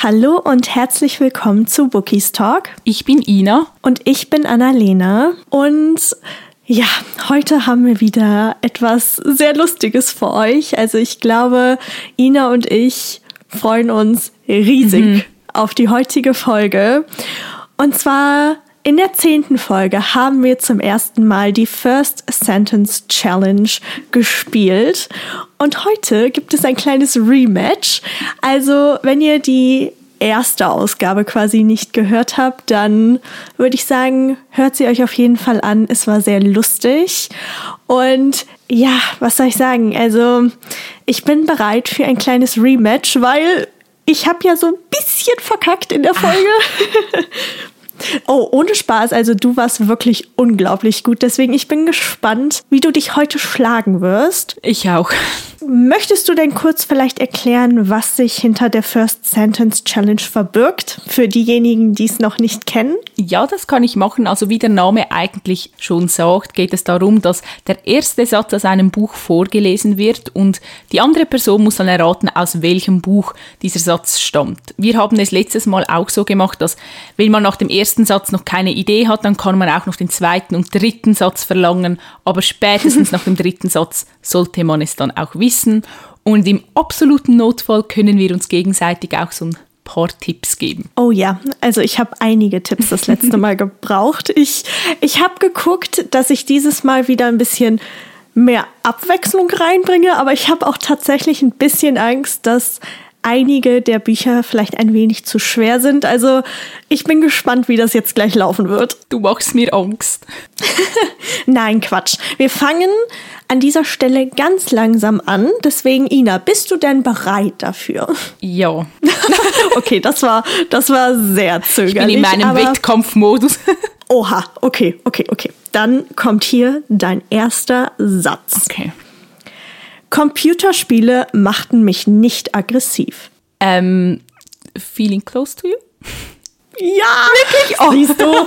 Hallo und herzlich willkommen zu Bookies Talk. Ich bin Ina. Und ich bin Annalena. Und ja, heute haben wir wieder etwas sehr Lustiges für euch. Also ich glaube, Ina und ich freuen uns riesig mhm. auf die heutige Folge. Und zwar in der zehnten Folge haben wir zum ersten Mal die First Sentence Challenge gespielt. Und heute gibt es ein kleines Rematch. Also, wenn ihr die erste Ausgabe quasi nicht gehört habt, dann würde ich sagen, hört sie euch auf jeden Fall an. Es war sehr lustig. Und ja, was soll ich sagen? Also, ich bin bereit für ein kleines Rematch, weil ich habe ja so ein bisschen verkackt in der Folge. Oh, ohne Spaß. Also du warst wirklich unglaublich gut. Deswegen, ich bin gespannt, wie du dich heute schlagen wirst. Ich auch. Möchtest du denn kurz vielleicht erklären, was sich hinter der First Sentence Challenge verbirgt? Für diejenigen, die es noch nicht kennen? Ja, das kann ich machen. Also wie der Name eigentlich schon sagt, geht es darum, dass der erste Satz aus einem Buch vorgelesen wird und die andere Person muss dann erraten, aus welchem Buch dieser Satz stammt. Wir haben es letztes Mal auch so gemacht, dass wenn man nach dem ersten Satz noch keine Idee hat, dann kann man auch noch den zweiten und dritten Satz verlangen, aber spätestens nach dem dritten Satz sollte man es dann auch wissen wissen. Und im absoluten Notfall können wir uns gegenseitig auch so ein paar Tipps geben. Oh ja, also ich habe einige Tipps das letzte Mal gebraucht. Ich, ich habe geguckt, dass ich dieses Mal wieder ein bisschen mehr Abwechslung reinbringe, aber ich habe auch tatsächlich ein bisschen Angst, dass einige der Bücher vielleicht ein wenig zu schwer sind. Also ich bin gespannt, wie das jetzt gleich laufen wird. Du machst mir Angst. Nein, Quatsch. Wir fangen an dieser Stelle ganz langsam an. Deswegen, Ina, bist du denn bereit dafür? Ja. okay, das war, das war sehr zögerlich. Ich bin in meinem Wettkampfmodus. Oha, okay, okay, okay. Dann kommt hier dein erster Satz. Okay. Computerspiele machten mich nicht aggressiv. Ähm, feeling close to you? Ja, wirklich. Oh. Siehst du?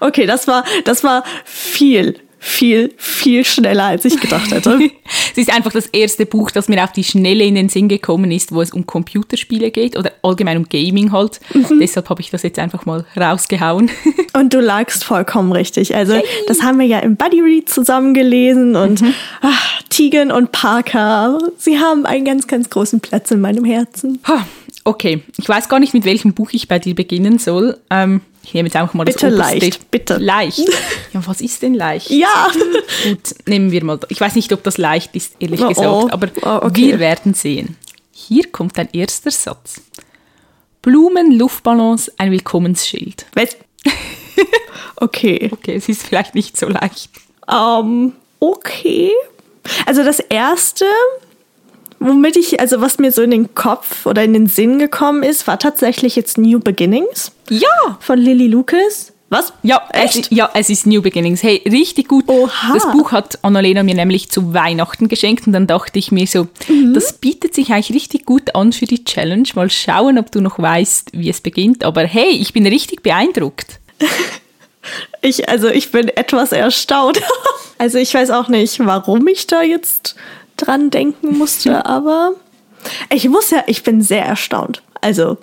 okay, das war, das war viel, viel, viel schneller, als ich gedacht hätte. es ist einfach das erste Buch, das mir auf die Schnelle in den Sinn gekommen ist, wo es um Computerspiele geht oder allgemein um Gaming halt. Mhm. Deshalb habe ich das jetzt einfach mal rausgehauen. und du lagst vollkommen richtig. Also das haben wir ja im Buddy Read zusammen gelesen und mhm. ach, Tegan und Parker, sie haben einen ganz, ganz großen Platz in meinem Herzen. Okay, ich weiß gar nicht, mit welchem Buch ich bei dir beginnen soll. Ähm, ich nehme jetzt einfach mal bitte das oberste. leicht, bitte. Leicht. Ja, was ist denn leicht? Ja. Gut, nehmen wir mal. Ich weiß nicht, ob das leicht ist, ehrlich oh, gesagt, oh. aber oh, okay. wir werden sehen. Hier kommt ein erster Satz. Blumen, Luftballons, ein Willkommensschild. Was? okay. Okay, es ist vielleicht nicht so leicht. Um, okay. Also das erste womit ich, also was mir so in den Kopf oder in den Sinn gekommen ist, war tatsächlich jetzt New Beginnings. Ja. Von Lily Lucas. Was? Ja, Echt? Es, ja, es ist New Beginnings. Hey, richtig gut. Oha. Das Buch hat Annalena mir nämlich zu Weihnachten geschenkt und dann dachte ich mir so, mhm. das bietet sich eigentlich richtig gut an für die Challenge. Mal schauen, ob du noch weißt, wie es beginnt. Aber hey, ich bin richtig beeindruckt. ich, also ich bin etwas erstaunt. also ich weiß auch nicht, warum ich da jetzt dran denken musste, aber ich muss ja, ich bin sehr erstaunt. Also,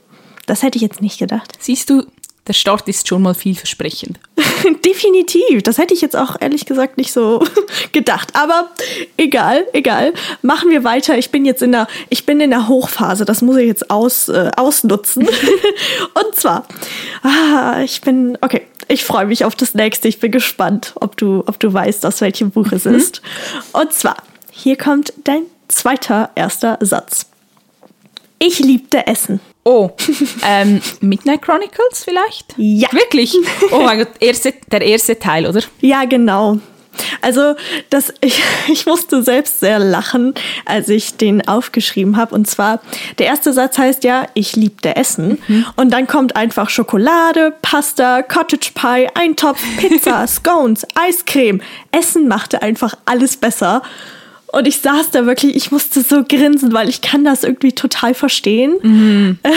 das hätte ich jetzt nicht gedacht. Siehst du, der Start ist schon mal vielversprechend. Definitiv. Das hätte ich jetzt auch ehrlich gesagt nicht so gedacht. Aber egal, egal. Machen wir weiter. Ich bin jetzt in der, ich bin in der Hochphase. Das muss ich jetzt aus, äh, ausnutzen. Und zwar, ah, ich bin, okay. Ich freue mich auf das nächste. Ich bin gespannt, ob du, ob du weißt, aus welchem Buch es mhm. ist. Und zwar, hier kommt dein zweiter erster Satz. Ich liebte Essen. Oh, ähm, Midnight Chronicles vielleicht? Ja. Wirklich? Oh mein Gott, erste, der erste Teil, oder? Ja, genau. Also, das, ich, ich musste selbst sehr lachen, als ich den aufgeschrieben habe. Und zwar, der erste Satz heißt ja, ich liebte Essen. Mhm. Und dann kommt einfach Schokolade, Pasta, Cottage Pie, Eintopf, Pizza, Scones, Eiscreme. Essen machte einfach alles besser. Und ich saß da wirklich, ich musste so grinsen, weil ich kann das irgendwie total verstehen. Mhm.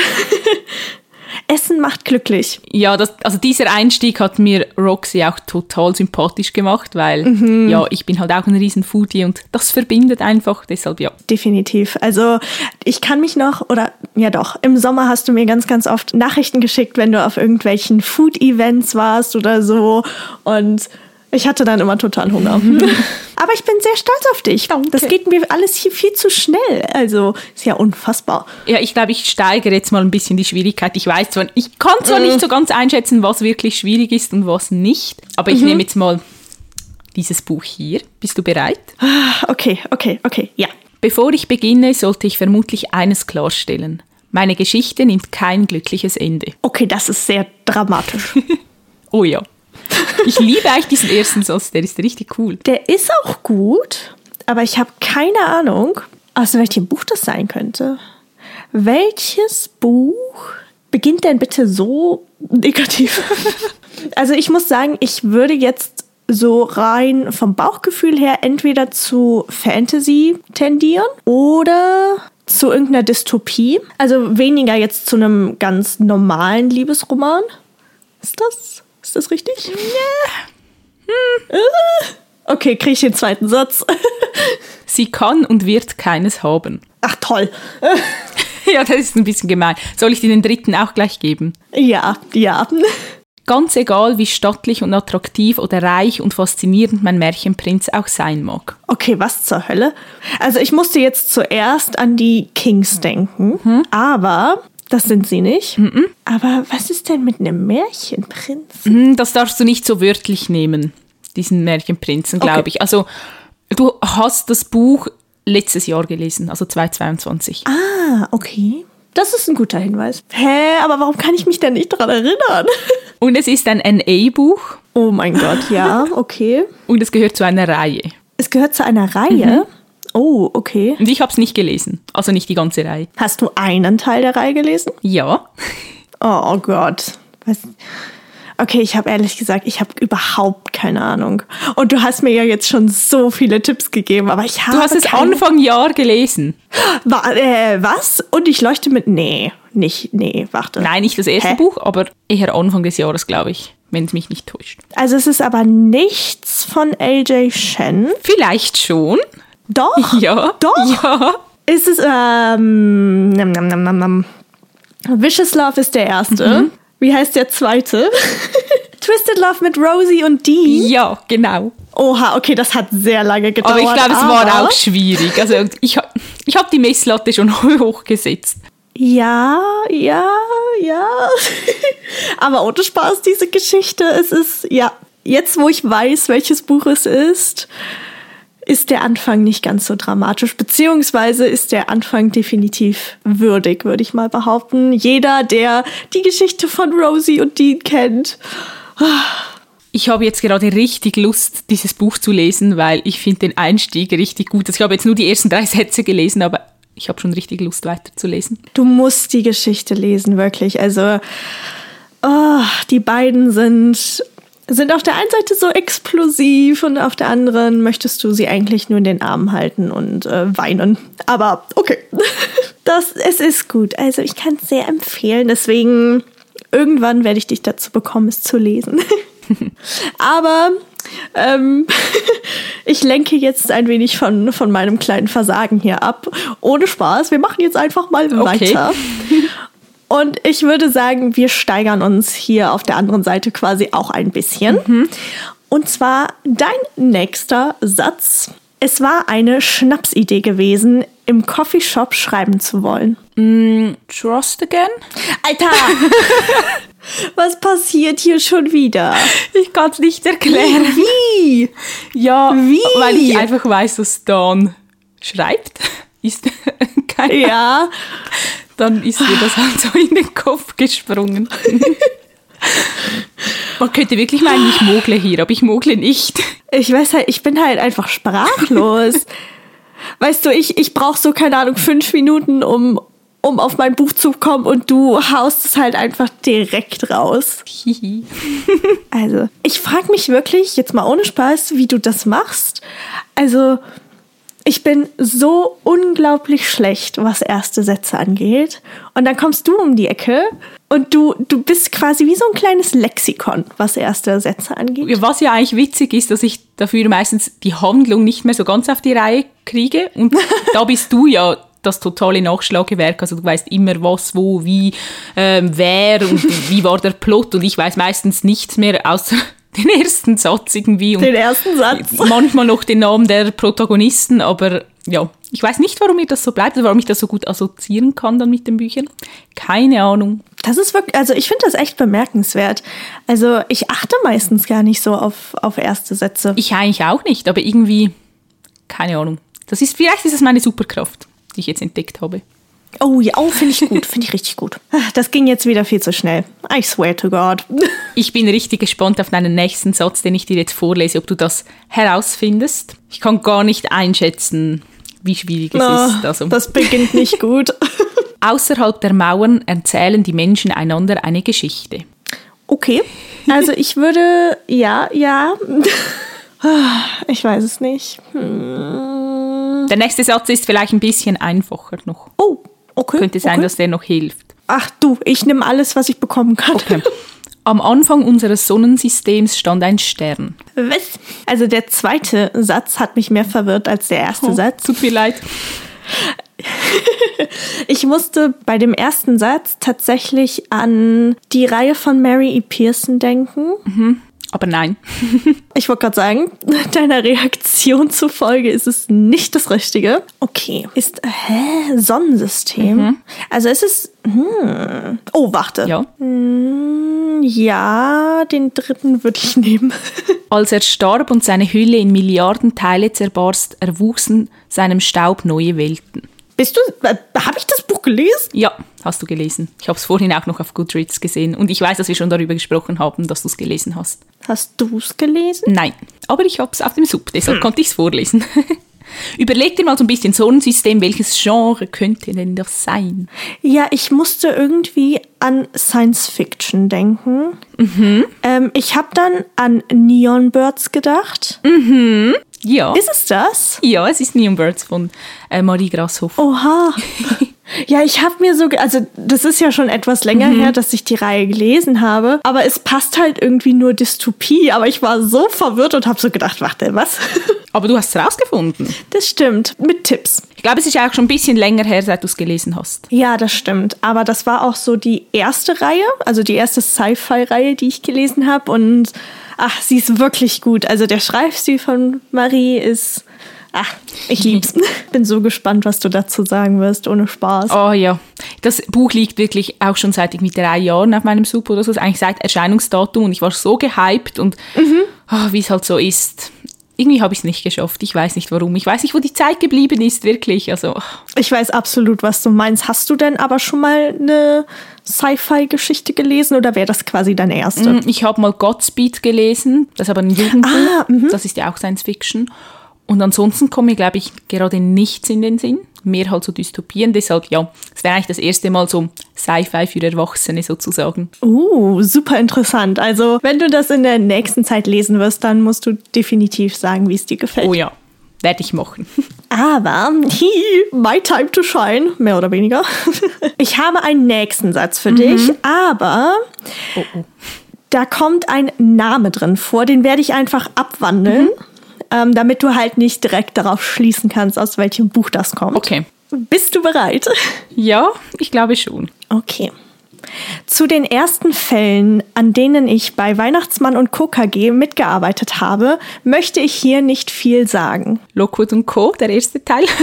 Essen macht glücklich. Ja, das, also dieser Einstieg hat mir Roxy auch total sympathisch gemacht, weil Mhm. ja, ich bin halt auch ein riesen Foodie und das verbindet einfach, deshalb ja. Definitiv. Also ich kann mich noch, oder ja doch, im Sommer hast du mir ganz, ganz oft Nachrichten geschickt, wenn du auf irgendwelchen Food-Events warst oder so. Und ich hatte dann immer total Hunger. Aber ich bin sehr stolz auf dich. Danke. Das geht mir alles hier viel zu schnell. Also ist ja unfassbar. Ja, ich glaube, ich steigere jetzt mal ein bisschen die Schwierigkeit. Ich weiß zwar, ich kann zwar Mhm. nicht so ganz einschätzen, was wirklich schwierig ist und was nicht, aber Mhm. ich nehme jetzt mal dieses Buch hier. Bist du bereit? Okay, okay, okay, ja. Bevor ich beginne, sollte ich vermutlich eines klarstellen. Meine Geschichte nimmt kein glückliches Ende. Okay, das ist sehr dramatisch. Oh ja. Ich liebe eigentlich diesen ersten Satz, der ist richtig cool. Der ist auch gut, aber ich habe keine Ahnung, aus welchem Buch das sein könnte. Welches Buch beginnt denn bitte so negativ? also ich muss sagen, ich würde jetzt so rein vom Bauchgefühl her entweder zu Fantasy tendieren oder zu irgendeiner Dystopie. Also weniger jetzt zu einem ganz normalen Liebesroman. Ist das? Ist das richtig? Ja. Okay, kriege ich den zweiten Satz. Sie kann und wird keines haben. Ach toll. Ja, das ist ein bisschen gemein. Soll ich dir den dritten auch gleich geben? Ja, ja. Ganz egal, wie stattlich und attraktiv oder reich und faszinierend mein Märchenprinz auch sein mag. Okay, was zur Hölle? Also ich musste jetzt zuerst an die Kings denken, aber das sind sie nicht. Aber was ist denn mit einem Märchenprinz? Hm, Das darfst du nicht so wörtlich nehmen, diesen Märchenprinzen, glaube Okay. ich. Also, du hast das Buch letztes Jahr gelesen, also 2022. Ah, okay. Das ist ein guter Hinweis. Hä, aber warum kann ich mich denn nicht daran erinnern? Und es ist ein NA-Buch Oh mein Gott, ja, okay. und es gehört zu einer Reihe. Es gehört zu einer Reihe. Oh, okay. Und ich habe es nicht gelesen, also nicht die ganze Reihe. Hast du einen Teil der Reihe gelesen? Ja, Oh, oh Gott. Was? Okay, ich habe ehrlich gesagt, ich habe überhaupt keine Ahnung. Und du hast mir ja jetzt schon so viele Tipps gegeben, aber ich habe du hast es. Anfang Jahr gelesen. Wa äh, was? Und ich leuchte mit... Nee, nicht... Nee, warte. Nein, nicht das erste Hä? Buch, aber eher Anfang des Jahres, glaube ich, wenn es mich nicht täuscht. Also es ist aber nichts von AJ Shen. Vielleicht schon. Doch. Ja. Doch. Ja. Ist es... Ähm, nam, nam, nam, nam, nam. Vicious Love ist der erste. Wie heißt der zweite? Twisted Love mit Rosie und Dean. Ja, genau. Oha, okay, das hat sehr lange gedauert. Aber ich glaube, es war auch schwierig. Also ich, ich habe die Messlatte schon hochgesetzt. Ja, ja, ja. Aber ohne Spaß, diese Geschichte, es ist, ja, jetzt wo ich weiß, welches Buch es ist, ist der Anfang nicht ganz so dramatisch, beziehungsweise ist der Anfang definitiv würdig, würde ich mal behaupten. Jeder, der die Geschichte von Rosie und Dean kennt. Ich habe jetzt gerade richtig Lust, dieses Buch zu lesen, weil ich finde den Einstieg richtig gut. Also ich habe jetzt nur die ersten drei Sätze gelesen, aber ich habe schon richtig Lust weiterzulesen. Du musst die Geschichte lesen, wirklich. Also, oh, die beiden sind, sind auf der einen Seite so explosiv und auf der anderen möchtest du sie eigentlich nur in den Arm halten und äh, weinen. Aber okay. Das, es ist gut. Also, ich kann es sehr empfehlen. Deswegen, irgendwann werde ich dich dazu bekommen, es zu lesen. Aber ähm, ich lenke jetzt ein wenig von, von meinem kleinen Versagen hier ab. Ohne Spaß. Wir machen jetzt einfach mal Okay. weiter. Und ich würde sagen, wir steigern uns hier auf der anderen Seite quasi auch ein bisschen. Und zwar dein nächster Satz. Es war eine Schnapsidee gewesen, im Coffeeshop schreiben zu wollen. Trust again? Alter! Was passiert hier schon wieder? Ich kann es nicht erklären. Wie? Ja, Wie? weil ich einfach weiß, dass Dan schreibt. Ist kein, Ja, Dann ist mir das halt so in den Kopf gesprungen. Man könnte wirklich meinen, ich mogle hier, aber ich mogle nicht. ich weiß halt, ich bin halt einfach sprachlos. weißt du, ich, ich brauche so, keine Ahnung, fünf Minuten, um, um auf mein Buch zu kommen und du haust es halt einfach direkt raus. Also, ich frage mich wirklich, jetzt mal ohne Spaß, wie du das machst. Also, ich bin so unglaublich schlecht, was erste Sätze angeht. Und dann kommst du um die Ecke und du, du bist quasi wie so ein kleines Lexikon, was erste Sätze angeht. Was ja eigentlich witzig ist, dass ich dafür meistens die Handlung nicht mehr so ganz auf die Reihe kriege. Und da bist du ja das totale Nachschlagewerk. Also du weißt immer was, wo, wie, ähm, wer und wie war der Plot. Und ich weiß meistens nichts mehr außer den ersten Satz irgendwie. Und Den ersten Satz. Manchmal noch den Namen der Protagonisten, aber ja, ich weiß nicht, warum mir das so bleibt, warum ich das so gut assoziieren kann dann mit den Büchern. Keine Ahnung. Das ist wirklich, also ich finde das echt bemerkenswert. Also ich achte meistens gar nicht so auf, auf erste Sätze. Ich eigentlich auch nicht, aber irgendwie, keine Ahnung. Das ist, vielleicht ist es meine Superkraft, die ich jetzt entdeckt habe. Oh ja, oh, finde ich gut, finde ich richtig gut. Das ging jetzt wieder viel zu schnell. I swear to God. Ich bin richtig gespannt auf deinen nächsten Satz, den ich dir jetzt vorlese, ob du das herausfindest. Ich kann gar nicht einschätzen, wie schwierig es Oh, ist. Also, Das beginnt nicht gut. außerhalb der Mauern erzählen die Menschen einander eine Geschichte. Okay, also ich würde, ja, ja. Ich weiß es nicht. Hm. Der nächste Satz ist vielleicht ein bisschen einfacher noch. Oh, okay. Könnte sein, okay. dass der noch hilft. Ach du, ich nehme alles, was ich bekommen kann. Okay. Am Anfang unseres Sonnensystems stand ein Stern. Was? Also der zweite Satz hat mich mehr verwirrt als der erste Satz. Tut mir leid. Ich musste bei dem ersten Satz tatsächlich an die Reihe von Mary E. Pearson denken. Aber nein. Ich wollte gerade sagen, deiner Reaktion zufolge ist es nicht das Richtige. Okay. Ist, hä? Sonnensystem? Also ist es, hm. Oh, warte. Ja. Hm, ja, den dritten würde ich nehmen. Als er starb und seine Hülle in Milliarden Teile zerbarst, erwuchsen seinem Staub neue Welten. Bist du, äh, habe ich das Buch gelesen? Ja, hast du gelesen. Ich habe es vorhin auch noch auf Goodreads gesehen und ich weiß, dass wir schon darüber gesprochen haben, dass du es gelesen hast. Hast du es gelesen? Nein, aber ich habe es auf dem Sub, deshalb konnte ich es vorlesen. Überleg dir mal so ein bisschen Sonnensystem, welches Genre könnte denn das sein? Ja, ich musste irgendwie an Science Fiction denken. Ähm, ich habe dann an Neon Birds gedacht. Ja. Ist es das? ja, es ist Neon Birds von äh, Marie Grashoff. Oha. Ja, ich habe mir so, also das ist ja schon etwas länger her, dass ich die Reihe gelesen habe, aber es passt halt irgendwie nur Dystopie, aber ich war so verwirrt und habe so gedacht, warte, was? Aber du hast es rausgefunden. Das stimmt, mit Tipps. Ich glaube, es ist ja auch schon ein bisschen länger her, seit du es gelesen hast. Ja, das stimmt, aber das war auch so die erste Reihe, also die erste Sci-Fi-Reihe, die ich gelesen habe und ach, sie ist wirklich gut. Also der Schreibstil von Marie ist, ach, ich lieb's. Bin so gespannt, was du dazu sagen wirst, ohne Spaß. Oh ja, das Buch liegt wirklich auch schon seit irgendwie drei Jahren auf meinem Sub oder so, eigentlich seit Erscheinungsdatum und ich war so gehypt und ah, wie es halt so ist. Irgendwie habe ich es nicht geschafft. Ich weiß nicht warum. Ich weiß nicht, wo die Zeit geblieben ist, wirklich. Also, ach, Ich weiß absolut, was du meinst. Hast du denn aber schon mal eine Sci-Fi-Geschichte gelesen oder wäre das quasi deine erste? Mm, ich habe mal Godspeed gelesen, das ist aber ein Jugendbuch. Ah, mhm. das ist ja auch Science Fiction. Und ansonsten kommt mir, glaube ich, gerade nichts in den Sinn. Mehr halt so Dystopien. Deshalb, ja, es wäre eigentlich das erste Mal so Sci-Fi für Erwachsene sozusagen. Uh, super interessant. Also, wenn du das in der nächsten Zeit lesen wirst, dann musst du definitiv sagen, wie es dir gefällt. Oh ja, werde ich machen. Aber, hi, my time to shine, mehr oder weniger. Ich habe einen nächsten Satz für dich, aber Oh, oh. da kommt ein Name drin vor, den werde ich einfach abwandeln, ähm, damit du halt nicht direkt darauf schließen kannst, aus welchem Buch das kommt. Okay. Bist du bereit? Ja, ich glaube schon. Okay. Zu den ersten Fällen, an denen ich bei Weihnachtsmann und Co. KG mitgearbeitet habe, möchte ich hier nicht viel sagen. Lockwood und Co., der erste Teil.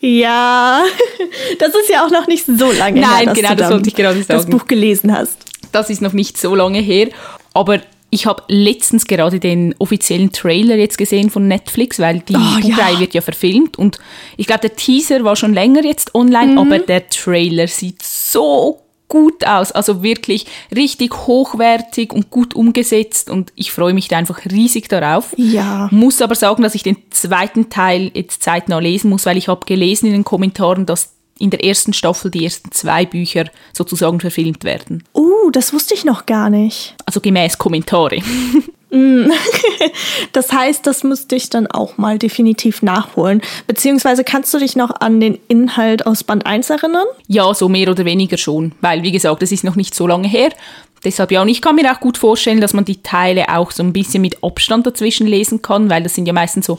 Ja, das ist ja auch noch nicht so lange her, Nein, dass genau, du das wollte ich gerade das sagen. Buch gelesen hast. Das ist noch nicht so lange her. Aber ich habe letztens gerade den offiziellen Trailer jetzt gesehen von Netflix, weil die Oh, ja. Wird ja verfilmt. Und ich glaube, der Teaser war schon länger jetzt online, Mhm. aber der Trailer sieht so gut aus. Also wirklich richtig hochwertig und gut umgesetzt. Und ich freue mich da einfach riesig darauf. Ja. Muss aber sagen, dass ich den zweiten Teil jetzt zeitnah lesen muss, weil ich habe gelesen in den Kommentaren, dass in der ersten Staffel die ersten zwei Bücher sozusagen verfilmt werden. Uh, das wusste ich noch gar nicht. Also gemäß Kommentare. Das heißt, das müsste ich dann auch mal definitiv nachholen. Beziehungsweise kannst du dich noch an den Inhalt aus Band 1 erinnern? Ja, so mehr oder weniger schon, weil wie gesagt, das ist noch nicht so lange her. Deshalb ja, und ich kann mir auch gut vorstellen, dass man die Teile auch so ein bisschen mit Abstand dazwischen lesen kann, weil das sind ja meistens so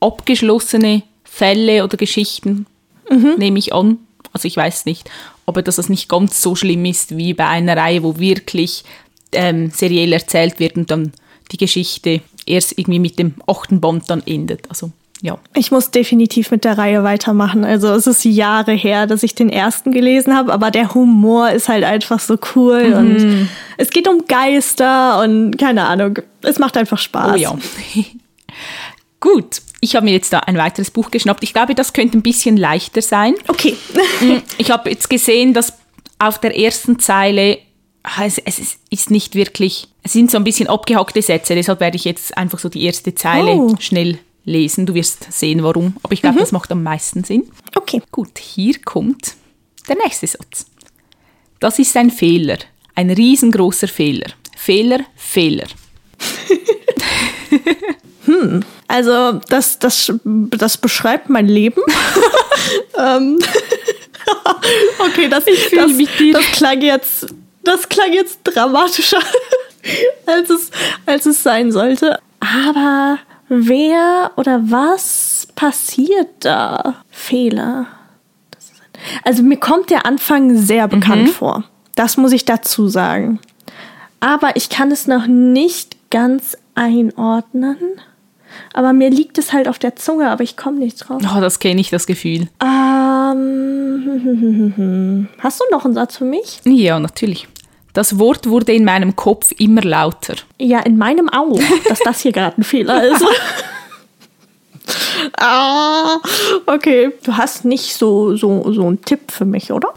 abgeschlossene Fälle oder Geschichten, nehme ich an. Also ich weiß nicht, aber dass das nicht ganz so schlimm ist wie bei einer Reihe, wo wirklich ähm, seriell erzählt wird und dann die Geschichte erst irgendwie mit dem achten Band dann endet. Also ja. Ich muss definitiv mit der Reihe weitermachen. Also es ist Jahre her, dass ich den ersten gelesen habe, aber der Humor ist halt einfach so cool Mhm. und es geht um Geister und keine Ahnung, es macht einfach Spaß. Oh ja. Gut, ich habe mir jetzt da ein weiteres Buch geschnappt. Ich glaube, das könnte ein bisschen leichter sein. Okay. Ich habe jetzt gesehen, dass auf der ersten Zeile ah, es, es ist- nicht wirklich, es sind so ein bisschen abgehackte Sätze, deshalb werde ich jetzt einfach so die erste Zeile Oh. schnell lesen. Du wirst sehen, warum. Aber ich glaube, das macht am meisten Sinn. Okay. Gut, hier kommt der nächste Satz. Das ist ein Fehler, ein riesengroßer Fehler. Fehler, Fehler. Also das, das, das beschreibt mein Leben. ähm, okay, das, das, das klang jetzt, das klang jetzt dramatischer, als es, als es sein sollte. Aber wer oder was passiert da? Fehler. Also mir kommt der Anfang sehr bekannt vor. Das muss ich dazu sagen. Aber ich kann es noch nicht ganz einordnen. Aber mir liegt es halt auf der Zunge, aber ich komme nicht drauf. Oh, das kenne ich, das Gefühl. Ähm, hast du noch einen Satz für mich? Ja, natürlich. Das Wort wurde in meinem Kopf immer lauter. Ja, in meinem auch, dass das hier gerade ein Fehler ist. ah, okay. Du hast nicht so, so, so einen Tipp für mich, oder?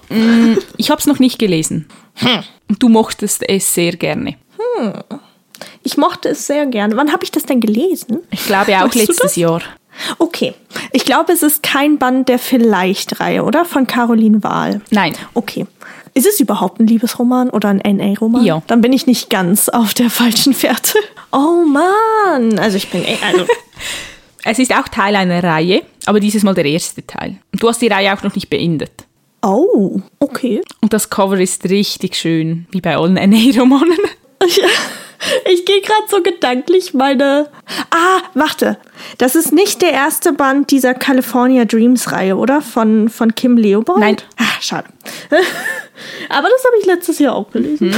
Ich habe es noch nicht gelesen. Und du mochtest es sehr gerne. Ich mochte es sehr gerne. Wann habe ich das denn gelesen? Ich glaube auch Weißt letztes? Jahr. Okay. Ich glaube, es ist kein Band der Vielleicht-Reihe, oder? Von Caroline Wahl. Nein. Okay. Ist es überhaupt ein Liebesroman oder ein NA-Roman? Ja. Dann bin ich nicht ganz auf der falschen Fährte. Oh Mann. Also ich bin eh- also Es ist auch Teil einer Reihe, aber dieses Mal der erste Teil. Du hast die Reihe auch noch nicht beendet. Oh, okay. Und das Cover ist richtig schön, wie bei allen NA-Romanen. Ich, ich gehe gerade so gedanklich meine. Ah, warte. Das ist nicht der erste Band dieser California Dreams Reihe, oder? Von, von Kim Leopold? Nein. Ah, schade. Aber das habe ich letztes Jahr auch gelesen.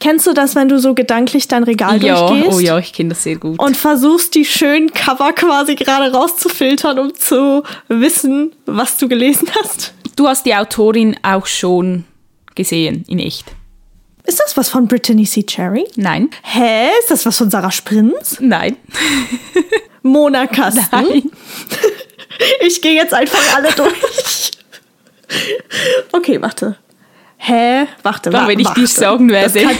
Kennst du das, wenn du so gedanklich dein Regal Ja, durchgehst? oh ja, ich kenne das sehr gut. Und versuchst, die schönen Cover quasi gerade rauszufiltern, um zu wissen, was du gelesen hast? du hast die Autorin auch schon gesehen, in echt. Ist das was von Brittany C. Cherry? Nein. Hä? Ist das was von Sarah Sprinz? Nein. Mona Kasten? Nein. Ich gehe jetzt einfach alle durch. Okay, warte. Hä? Warte, Dann, wa- wenn ich warte. dir sagen Das werde. kann-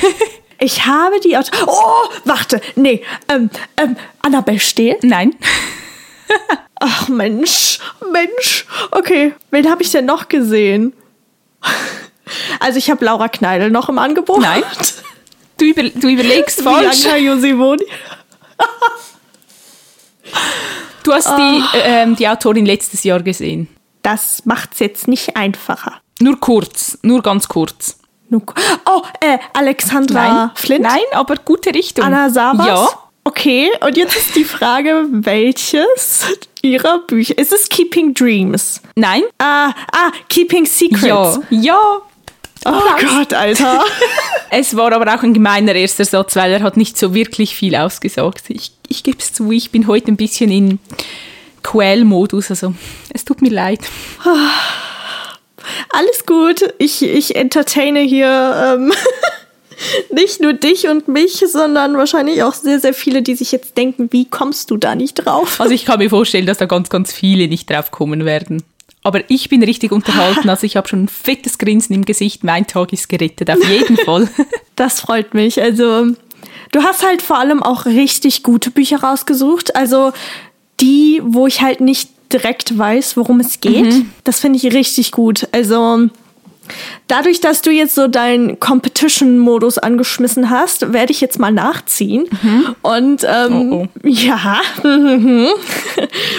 Ich habe die Auto. Oh, warte. Nee, ähm, ähm, Annabelle Stehl? Nein. Ach, Mensch. Mensch. Okay, wen habe ich denn noch gesehen? Also, ich habe Laura Kneidel noch im Angebot. Nein. Du, über, du überlegst falsch. Bianca. Du hast die, äh, die Autorin letztes Jahr gesehen. Das macht's jetzt nicht einfacher. Nur kurz, nur ganz kurz. Oh, äh, Alexandra Nein, Flint? Nein, aber gute Richtung. Anna Savas? Ja. Okay, und jetzt ist die Frage, welches ihrer Bücher? Ist es Keeping Dreams? Nein. Ah, ah, Keeping Secrets. Ja. Ja. Oh Gott, Alter. Es war aber auch ein gemeiner erster Satz, weil er hat nicht so wirklich viel ausgesagt. Ich, ich gebe es zu, ich bin heute ein bisschen in Quell-Modus, also es tut mir leid. Alles gut. Ich, ich entertaine hier ähm, nicht nur dich und mich, sondern wahrscheinlich auch sehr, sehr viele, die sich jetzt denken, wie kommst du da nicht drauf? Also ich kann mir vorstellen, dass da ganz, ganz viele nicht drauf kommen werden. Aber ich bin richtig unterhalten, also ich habe schon ein fettes Grinsen im Gesicht. Mein Tag ist gerettet, auf jeden Fall. Das freut mich. Also, du hast halt vor allem auch richtig gute Bücher rausgesucht. Also, die, wo ich halt nicht direkt weiß, worum es geht. Das finde ich richtig gut. Also, Dadurch, dass du jetzt so deinen Competition-Modus angeschmissen hast, werde ich jetzt mal nachziehen. Mhm. Und ähm, oh, oh. ja.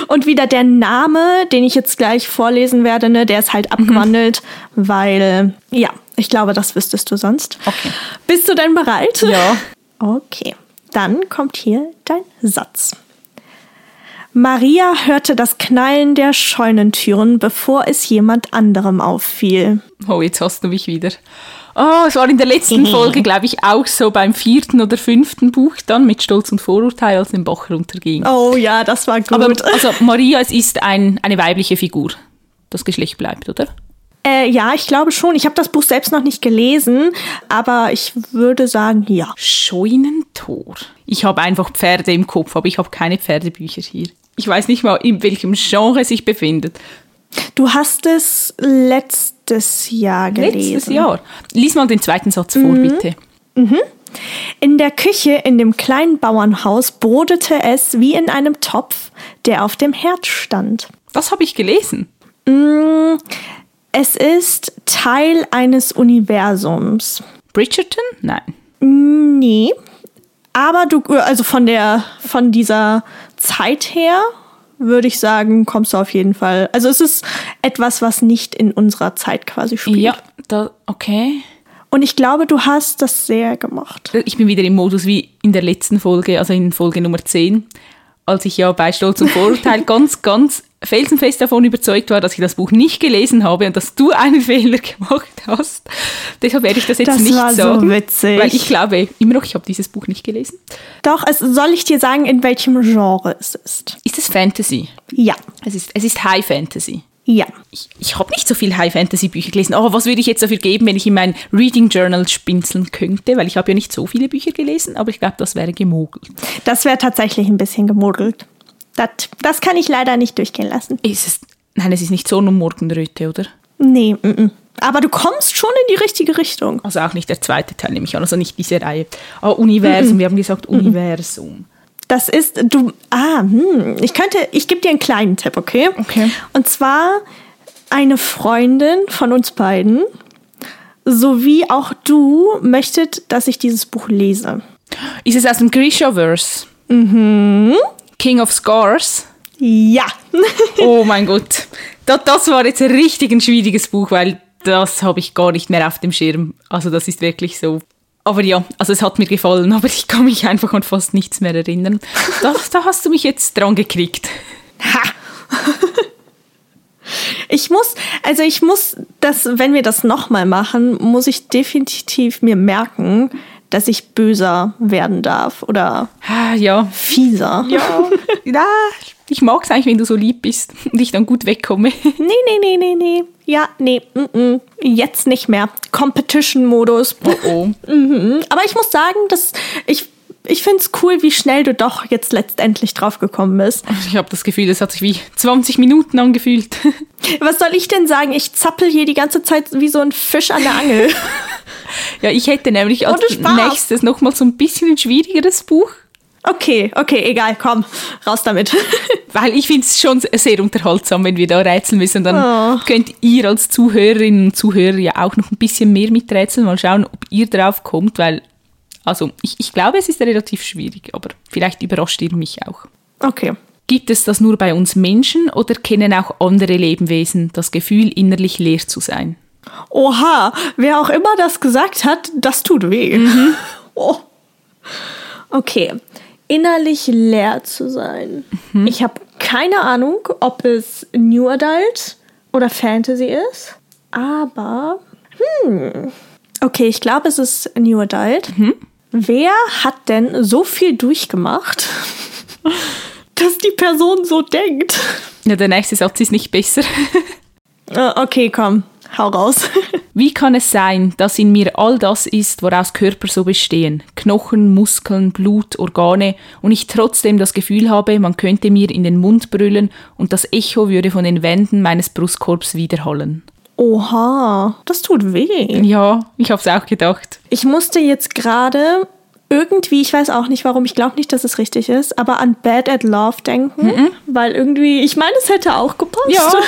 Und wieder der Name, den ich jetzt gleich vorlesen werde, ne, der ist halt mhm. abgewandelt, mhm. weil, ja, ich glaube, das wüsstest du sonst. Okay. Bist du denn bereit? Ja. Okay. Dann kommt hier dein Satz. Maria hörte das Knallen der Scheunentüren, bevor es jemand anderem auffiel. Oh, jetzt hast du mich wieder. Oh, es war in der letzten Folge, glaube ich, auch so beim vierten oder fünften Buch dann mit Stolz und Vorurteil, als den Bach runterging. Oh ja, das war gut. Aber, also Maria, es ist ein, eine weibliche Figur. Das Geschlecht bleibt, oder? Äh, ja, ich glaube schon. Ich habe das Buch selbst noch nicht gelesen, aber ich würde sagen, ja. Scheunentor. Ich habe einfach Pferde im Kopf, aber ich habe keine Pferdebücher hier. Ich weiß nicht mal, in welchem Genre sich befindet. Du hast es letztes Jahr gelesen. Letztes Jahr. Lies mal den zweiten Satz vor, mhm. bitte. Mhm. In der Küche in dem kleinen Bauernhaus brodete es wie in einem Topf, der auf dem Herd stand. Das habe ich gelesen. Mm, es ist Teil eines Universums. Bridgerton? Nein. Nee. Aber du, also von der, von dieser Zeit her würde ich sagen, kommst du auf jeden Fall. Also es ist etwas, was nicht in unserer Zeit quasi spielt. Ja, da, okay. Und ich glaube, du hast das sehr gemacht. Ich bin wieder im Modus wie in der letzten Folge, also in Folge Nummer 10, als ich ja bei Stolz und Vorurteil ganz, ganz felsenfest davon überzeugt war, dass ich das Buch nicht gelesen habe und dass du einen Fehler gemacht hast. Deshalb werde ich das jetzt das nicht war sagen. So witzig. Weil ich glaube immer noch, ich habe dieses Buch nicht gelesen. Doch, also soll ich dir sagen, in welchem Genre es ist? Ist es Fantasy? Ja. Es ist, es ist High Fantasy. Ja. Ich, ich habe nicht so viel High-Fantasy-Bücher gelesen. Aber was würde ich jetzt dafür geben, wenn ich in mein Reading Journal spinseln könnte? Weil ich habe ja nicht so viele Bücher gelesen, aber ich glaube, das wäre gemogelt. Das wäre tatsächlich ein bisschen gemogelt. Das, das kann ich leider nicht durchgehen lassen. Ist es, nein, es ist nicht Sonne- und Morgenröte, oder? Nee, m -m. aber du kommst schon in die richtige Richtung. Also auch nicht der zweite Teil, nehme ich an, also nicht diese Reihe. Oh, Universum, wir haben gesagt Universum. Das ist, du, ah, hm, ich könnte, ich gebe dir einen kleinen Tipp, okay? Okay. Und zwar eine Freundin von uns beiden, sowie auch du, möchtet, dass ich dieses Buch lese. Ist es aus dem Grisha-Verse? Mhm. King of Scars. Ja. oh mein Gott. Das, das war jetzt ein richtig ein schwieriges Buch, weil das habe ich gar nicht mehr auf dem Schirm. Also das ist wirklich so. Aber ja, also es hat mir gefallen, aber ich kann mich einfach an fast nichts mehr erinnern. Da, da hast du mich jetzt dran gekriegt. Ha! Ich muss, also ich muss das, wenn wir das nochmal machen, muss ich definitiv mir merken, dass ich böser werden darf oder ah, ja. fieser. Ja, ja ich mag es eigentlich, wenn du so lieb bist und ich dann gut wegkomme. Nee, nee, nee, nee, nee. Ja, nee, mm -mm. jetzt nicht mehr. Competition-Modus. Oh, oh. mhm. Aber ich muss sagen, dass ich ich finde es cool, wie schnell du doch jetzt letztendlich drauf gekommen bist. Ich habe das Gefühl, es hat sich wie 20 Minuten angefühlt. Was soll ich denn sagen? Ich zappel hier die ganze Zeit wie so ein Fisch an der Angel. Ja, ich hätte nämlich als nächstes nochmal so ein bisschen ein schwierigeres Buch. Okay, okay, egal, komm, raus damit. Weil ich finde es schon sehr unterhaltsam, wenn wir da rätseln müssen. Dann oh. könnt ihr als Zuhörerinnen und Zuhörer ja auch noch ein bisschen mehr miträtseln. Mal schauen, ob ihr drauf kommt, weil, also ich, ich glaube, es ist relativ schwierig, aber vielleicht überrascht ihr mich auch. Okay. Gibt es das nur bei uns Menschen oder kennen auch andere Lebewesen das Gefühl, innerlich leer zu sein? Oha, wer auch immer das gesagt hat, das tut weh. Mhm. Oh. Okay, innerlich leer zu sein. Mhm. Ich habe keine Ahnung, ob es New Adult oder Fantasy ist, aber hm. Okay, ich glaube, es ist New Adult. Mhm. Wer hat denn so viel durchgemacht, dass die Person so denkt? Ja, der nächste Satz ist nicht besser. Ah, okay, komm. Hau raus. Wie kann es sein, dass in mir all das ist, woraus Körper so bestehen? Knochen, Muskeln, Blut, Organe und ich trotzdem das Gefühl habe, man könnte mir in den Mund brüllen und das Echo würde von den Wänden meines Brustkorbs widerhallen. Oha, das tut weh. Ja, ich hab's auch gedacht. Ich musste jetzt gerade irgendwie, ich weiß auch nicht warum, ich glaube nicht, dass es richtig ist, aber an Bad at Love denken, Mhm. weil irgendwie, ich meine, es hätte auch gepasst. Ja.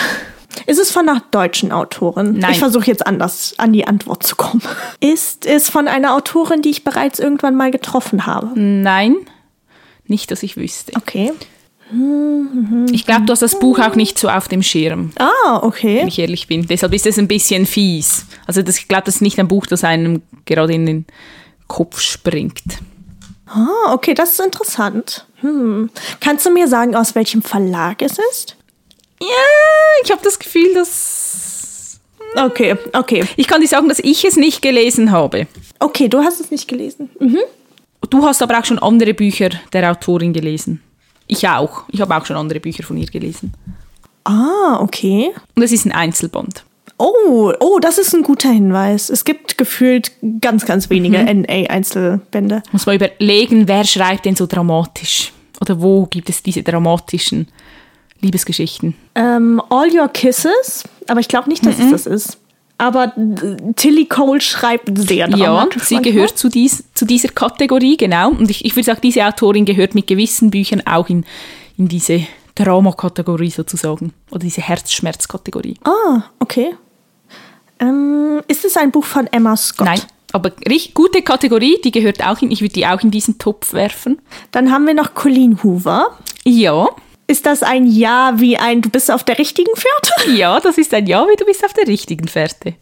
Ist es von einer deutschen Autorin? Nein. Ich versuche jetzt anders an die Antwort zu kommen. Ist es von einer Autorin, die ich bereits irgendwann mal getroffen habe? Nein, nicht, dass ich wüsste. Okay. Ich glaube, du hast das Buch auch nicht so auf dem Schirm, Ah, okay. wenn ich ehrlich bin. Deshalb ist es ein bisschen fies. Also das, ich glaube, das ist nicht ein Buch, das einem gerade in den Kopf springt. Ah, okay, das ist interessant. Hm. Kannst du mir sagen, aus welchem Verlag es ist? Ja, ich habe das Gefühl, dass... Okay, okay. Ich kann dir sagen, dass ich es nicht gelesen habe. Okay, du hast es nicht gelesen. Mhm. Du hast aber auch schon andere Bücher der Autorin gelesen. Ich auch. Ich habe auch schon andere Bücher von ihr gelesen. Ah, okay. Und es ist ein Einzelband. Oh, oh, das ist ein guter Hinweis. Es gibt gefühlt ganz, ganz wenige NA-Einzelbände. Muss man überlegen, wer schreibt denn so dramatisch? Oder wo gibt es diese dramatischen Liebesgeschichten? Ähm, All Your Kisses, aber ich glaube nicht, dass es das ist. Aber äh, Tilly Cole schreibt sehr Ja, sie manchmal. gehört zu, dies, zu dieser Kategorie, genau. Und ich, ich würde sagen, diese Autorin gehört mit gewissen Büchern auch in, in diese Drama-Kategorie sozusagen. Oder diese Herzschmerz-Kategorie. Ah, okay. Ähm, ist es ein Buch von Emma Scott? Nein, aber richtig gute Kategorie, die gehört auch in, ich würde die auch in diesen Topf werfen. Dann haben wir noch Colleen Hoover. Ja, Ist das ein Ja wie ein Du bist auf der richtigen Fährte? ja, das ist ein Ja, wie du bist auf der richtigen Fährte.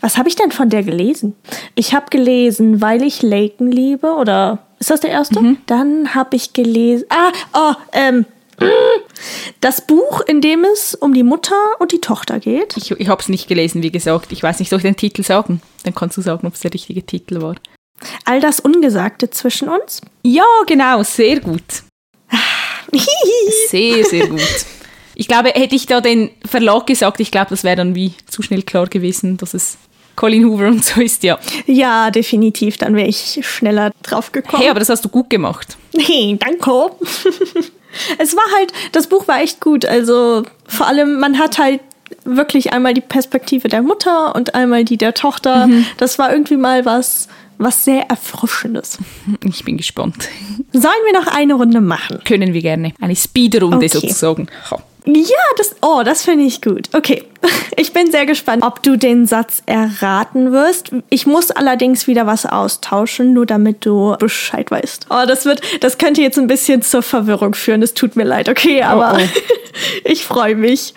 Was habe ich denn von der gelesen? Ich habe gelesen, weil ich Laken liebe, oder ist das der erste? Mhm. Dann habe ich gelesen. Ah, oh, ähm. Das Buch, in dem es um die Mutter und die Tochter geht. Ich, ich habe es nicht gelesen, wie gesagt. Ich weiß nicht, soll ich den Titel sagen? Dann kannst du sagen, ob es der richtige Titel war. All das Ungesagte zwischen uns. Ja, genau, sehr gut. Sehr, sehr gut. Ich glaube, hätte ich da den Verlag gesagt, ich glaube, das wäre dann wie zu schnell klar gewesen, dass es Colin Hoover und so ist, ja. ja, definitiv. Dann wäre ich schneller drauf gekommen. Hey, aber das hast du gut gemacht. Hey, danke. es war halt, das Buch war echt gut. Also vor allem, man hat halt wirklich einmal die Perspektive der Mutter und einmal die der Tochter. Das war irgendwie mal was, was sehr Erfrischendes. Ich bin gespannt. Sollen wir noch eine Runde machen? Können wir gerne. Eine Speedrunde Okay. sozusagen. Ha. Ja, das, oh, das finde ich gut. Okay. Ich bin sehr gespannt, ob du den Satz erraten wirst. Ich muss allerdings wieder was austauschen, nur damit du Bescheid weißt. Oh, das wird, das könnte jetzt ein bisschen zur Verwirrung führen. Es tut mir leid, okay, aber oh. ich freue mich.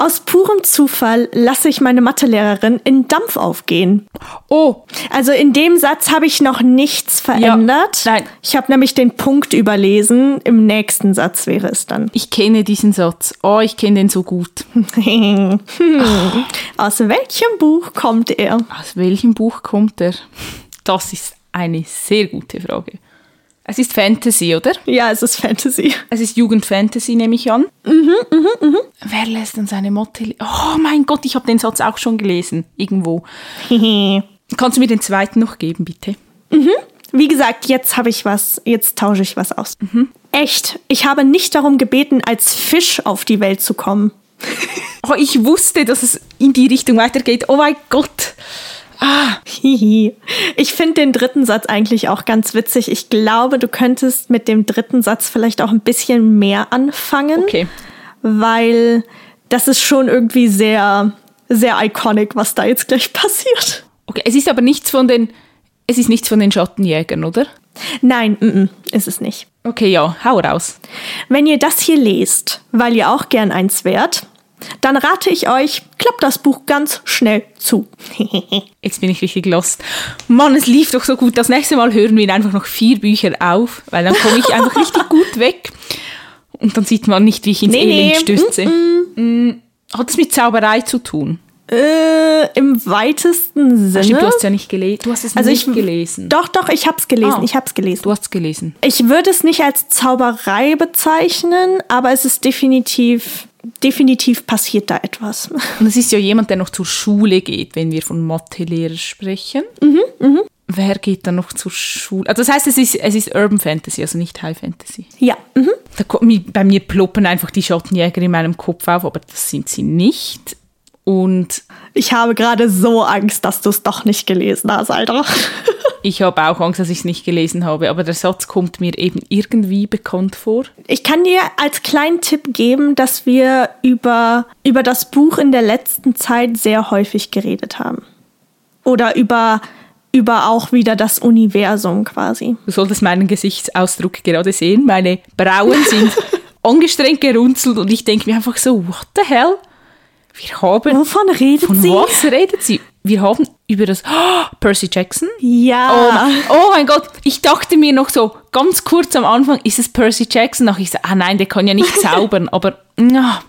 Aus purem Zufall lasse ich meine Mathelehrerin in Dampf aufgehen. Oh, Also in dem Satz habe ich noch nichts verändert. nein. Ich habe nämlich den Punkt überlesen. Im nächsten Satz wäre es dann. ich kenne diesen Satz. Oh, ich kenne den so gut. Hm. Aus welchem Buch kommt er? Aus welchem Buch kommt er? Das ist eine sehr gute Frage. Es ist Fantasy, oder? Ja, es ist Fantasy. Es ist Jugendfantasy, nehme ich an. Mhm, mhm, mhm. Wer lässt dann seine Motte... Oh mein Gott, ich habe den Satz auch schon gelesen. Irgendwo. Kannst du mir den zweiten noch geben, bitte? Wie gesagt, jetzt habe ich was, jetzt tausche ich was aus. Echt, ich habe nicht darum gebeten, als Fisch auf die Welt zu kommen. Oh, ich wusste, dass es in die Richtung weitergeht. Oh mein Gott. Hihi. Ich finde den dritten Satz eigentlich auch ganz witzig. Ich glaube, du könntest mit dem dritten Satz vielleicht auch ein bisschen mehr anfangen. Okay. Weil das ist schon irgendwie sehr, sehr iconic, was da jetzt gleich passiert. Okay, es ist aber nichts von den... Es ist nichts von den Schattenjägern, oder? Nein, mm -mm, ist es nicht. Okay, ja, hau raus. Wenn ihr das hier lest, weil ihr auch gern eins wärt, dann rate ich euch, klappt das Buch ganz schnell zu. Jetzt bin ich richtig lost. Mann, es lief doch so gut. Das nächste Mal hören wir einfach noch vier Bücher auf, weil dann komme ich einfach richtig gut weg. Und dann sieht man nicht, wie ich ins Nee, Elend stürze. Mm, Hat es mit Zauberei zu tun? äh, Im weitesten Sinne. Stimmt, du hast es ja nicht gelesen. Du hast es also nicht ich, gelesen. Doch, doch, ich hab's gelesen. Ah. Ich hab's gelesen. Du hast es gelesen. Ich würde es nicht als Zauberei bezeichnen, aber es ist definitiv, definitiv passiert da etwas. Und es ist ja jemand, der noch zur Schule geht, wenn wir von Mathelehrer sprechen. Wer geht dann noch zur Schule? Also das heißt, es ist, es ist Urban Fantasy, also nicht High Fantasy. Ja, mhm. Da bei mir ploppen einfach die Schattenjäger in meinem Kopf auf, aber das sind sie nicht. Und ich habe gerade so Angst, dass du es doch nicht gelesen hast, Alter. Ich habe auch Angst, dass ich es nicht gelesen habe, aber der Satz kommt mir eben irgendwie bekannt vor. Ich kann dir als kleinen Tipp geben, dass wir über, über das Buch in der letzten Zeit sehr häufig geredet haben. Oder über, über auch wieder das Universum quasi. Du solltest meinen Gesichtsausdruck gerade sehen. Meine Brauen sind angestrengt gerunzelt und ich denke mir einfach so, what the hell? Wir haben. Wovon redet von sie? was redet sie? Wir haben über das. Oh, Percy Jackson? Ja. Oh, mein- oh mein Gott, ich dachte mir noch so ganz kurz am Anfang, ist es Percy Jackson? Ach, ich so, ah nein, der kann ja nicht zaubern, aber na,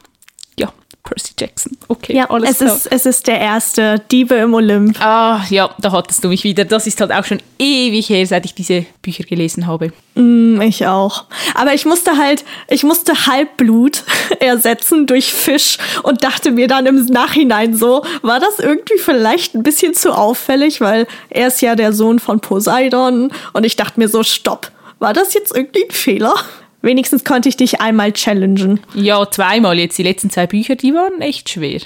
Percy Jackson. Okay, ja, alles es klar. ist, es ist der erste Diebe im Olymp. Ah, ja, da hattest du mich wieder. Das ist halt auch schon ewig her, seit ich diese Bücher gelesen habe. Mm, Ich auch. Aber ich musste halt, ich musste Halbblut ersetzen durch Fisch und dachte mir dann im Nachhinein so, war das irgendwie vielleicht ein bisschen zu auffällig, weil er ist ja der Sohn von Poseidon und ich dachte mir so, stopp, war das jetzt irgendwie ein Fehler? Wenigstens konnte ich dich einmal challengen. Ja, zweimal jetzt. Die letzten zwei Bücher, die waren echt schwer.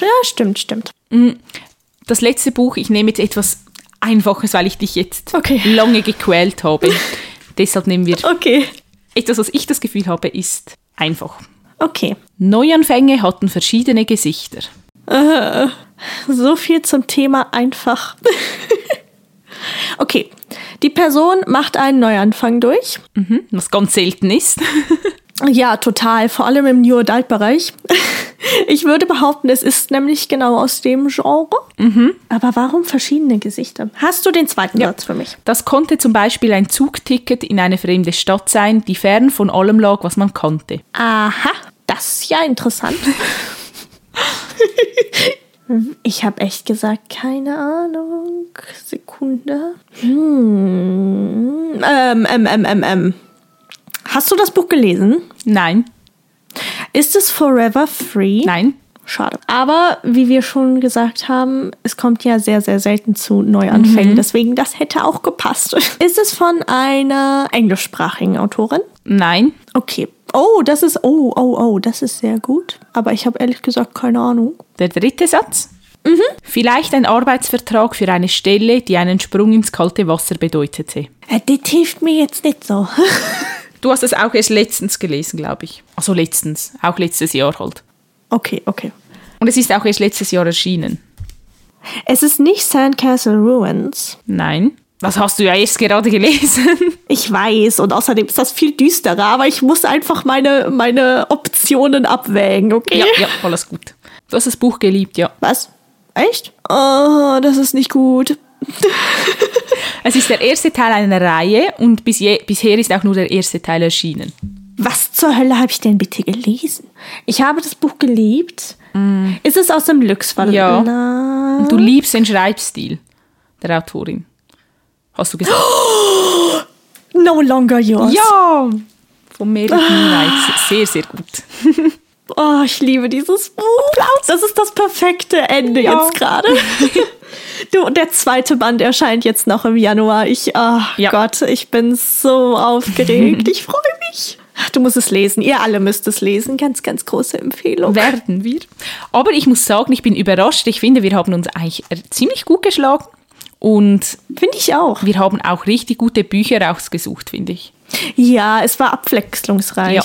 Ja, stimmt, stimmt. Das letzte Buch, ich nehme jetzt etwas Einfaches, weil ich dich jetzt Okay. lange gequält habe. Deshalb nehmen wir Okay. etwas, was ich das Gefühl habe, ist einfach. Okay. Neuanfänge hatten verschiedene Gesichter. So viel zum Thema einfach. okay. Die Person macht einen Neuanfang durch. Mhm, was ganz selten ist. Ja, total. Vor allem im New Adult-Bereich. Ich würde behaupten, es ist nämlich genau aus dem Genre. Aber warum verschiedene Gesichter? Hast du den zweiten Satz für mich? Das konnte zum Beispiel ein Zugticket in eine fremde Stadt sein, die fern von allem lag, was man kannte. Aha, das ist ja interessant. Ich habe echt gesagt, keine Ahnung. Sekunde. Hm. Ähm, ähm, ähm, ähm, ähm. Hast du das Buch gelesen? Nein, Ist es Forever Free? nein, Schade. Aber wie wir schon gesagt haben, es kommt ja sehr, sehr selten zu Neuanfängen. Deswegen, das hätte auch gepasst. Ist es von einer englischsprachigen Autorin? nein. Okay. Oh, das ist, oh, oh, oh, das ist sehr gut. Aber ich habe ehrlich gesagt keine Ahnung. Der dritte Satz. Vielleicht ein Arbeitsvertrag für eine Stelle, die einen Sprung ins kalte Wasser bedeutete. Äh, das hilft mir jetzt nicht so. Du hast es auch erst letztens gelesen, glaube ich. Also letztens, auch letztes Jahr halt. Okay, okay. Und es ist auch erst letztes Jahr erschienen. Es ist nicht Sandcastle Ruins. Nein. Das hast du ja erst gerade gelesen. Ich weiß, und außerdem ist das viel düsterer, aber ich muss einfach meine, meine Optionen abwägen, okay? ja, ja, alles gut. Du hast das Buch geliebt, ja. Was? Echt? Oh, das ist nicht gut. Es ist der erste Teil einer Reihe und bis je, bisher ist auch nur der erste Teil erschienen. Was zur Hölle habe ich denn bitte gelesen? Ich habe das Buch geliebt. Ist es aus dem Lux Verlag? Ja. Na, du liebst den Schreibstil der Autorin. Hast du gesagt? No longer yours. Ja! Von Merit Nieweiz. Sehr, sehr gut. Oh, ich liebe dieses Buch. Das ist das perfekte Ende Ja. jetzt gerade. Du, der zweite Band erscheint jetzt noch im Januar. Ich, oh Ja. Gott, ich bin so aufgeregt. Ich freue mich. Du musst es lesen. Ihr alle müsst es lesen. Ganz, ganz große Empfehlung. Werden wir. Aber ich muss sagen, ich bin überrascht. Ich finde, wir haben uns eigentlich äh, ziemlich gut geschlagen. Und Finde ich auch. wir haben auch richtig gute Bücher rausgesucht, finde ich. Ja, es war abwechslungsreich. Ja.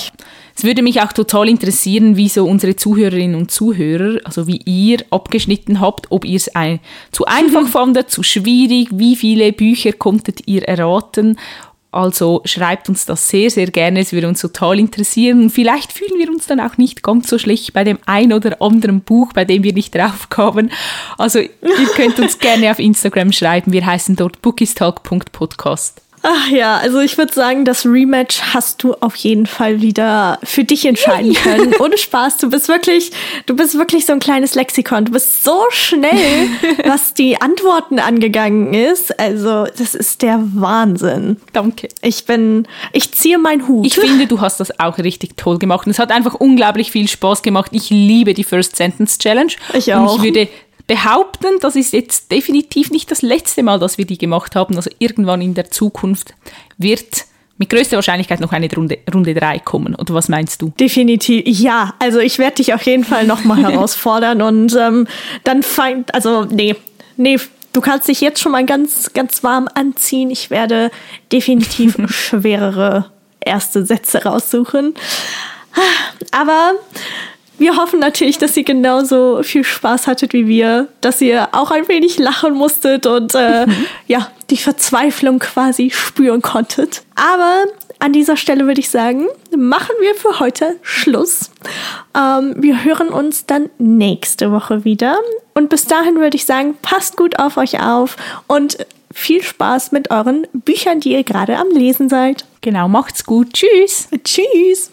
Es würde mich auch total interessieren, wie so unsere Zuhörerinnen und Zuhörer, also wie ihr abgeschnitten habt, ob ihr es ein, zu einfach fandet, zu schwierig, wie viele Bücher konntet ihr erraten. Also schreibt uns das sehr, sehr gerne, es würde uns total interessieren. Vielleicht fühlen wir uns dann auch nicht ganz so schlecht bei dem ein oder anderen Buch, bei dem wir nicht drauf kamen. Also ihr könnt uns gerne auf Instagram schreiben, wir heißen dort bookistalk.podcast. Ach ja, also ich würde sagen, das Rematch hast du auf jeden Fall wieder für dich entscheiden können. Ohne Spaß, du bist wirklich, du bist wirklich so ein kleines Lexikon. Du bist so schnell, was die Antworten angegangen ist. Also, das ist der Wahnsinn. Danke. Ich bin, ich ziehe meinen Hut. Ich finde, du hast das auch richtig toll gemacht. Und es hat einfach unglaublich viel Spaß gemacht. Ich liebe die First Sentence Challenge. Ich Und auch. ich würde behaupten, das ist jetzt definitiv nicht das letzte Mal, dass wir die gemacht haben. Also irgendwann in der Zukunft wird mit größter Wahrscheinlichkeit noch eine Runde, Runde 3 kommen. Oder was meinst du? Definitiv, ja. Also ich werde dich auf jeden Fall nochmal herausfordern und ähm, dann feind, also nee, nee, du kannst dich jetzt schon mal ganz, ganz warm anziehen. Ich werde definitiv schwerere erste Sätze raussuchen. Aber wir hoffen natürlich, dass ihr genauso viel Spaß hattet wie wir, dass ihr auch ein wenig lachen musstet und äh, ja, die Verzweiflung quasi spüren konntet. Aber an dieser Stelle würde ich sagen, machen wir für heute Schluss. Ähm, wir hören uns dann nächste Woche wieder. Und bis dahin würde ich sagen, passt gut auf euch auf und viel Spaß mit euren Büchern, die ihr gerade am Lesen seid. Genau, macht's gut. Tschüss. Tschüss.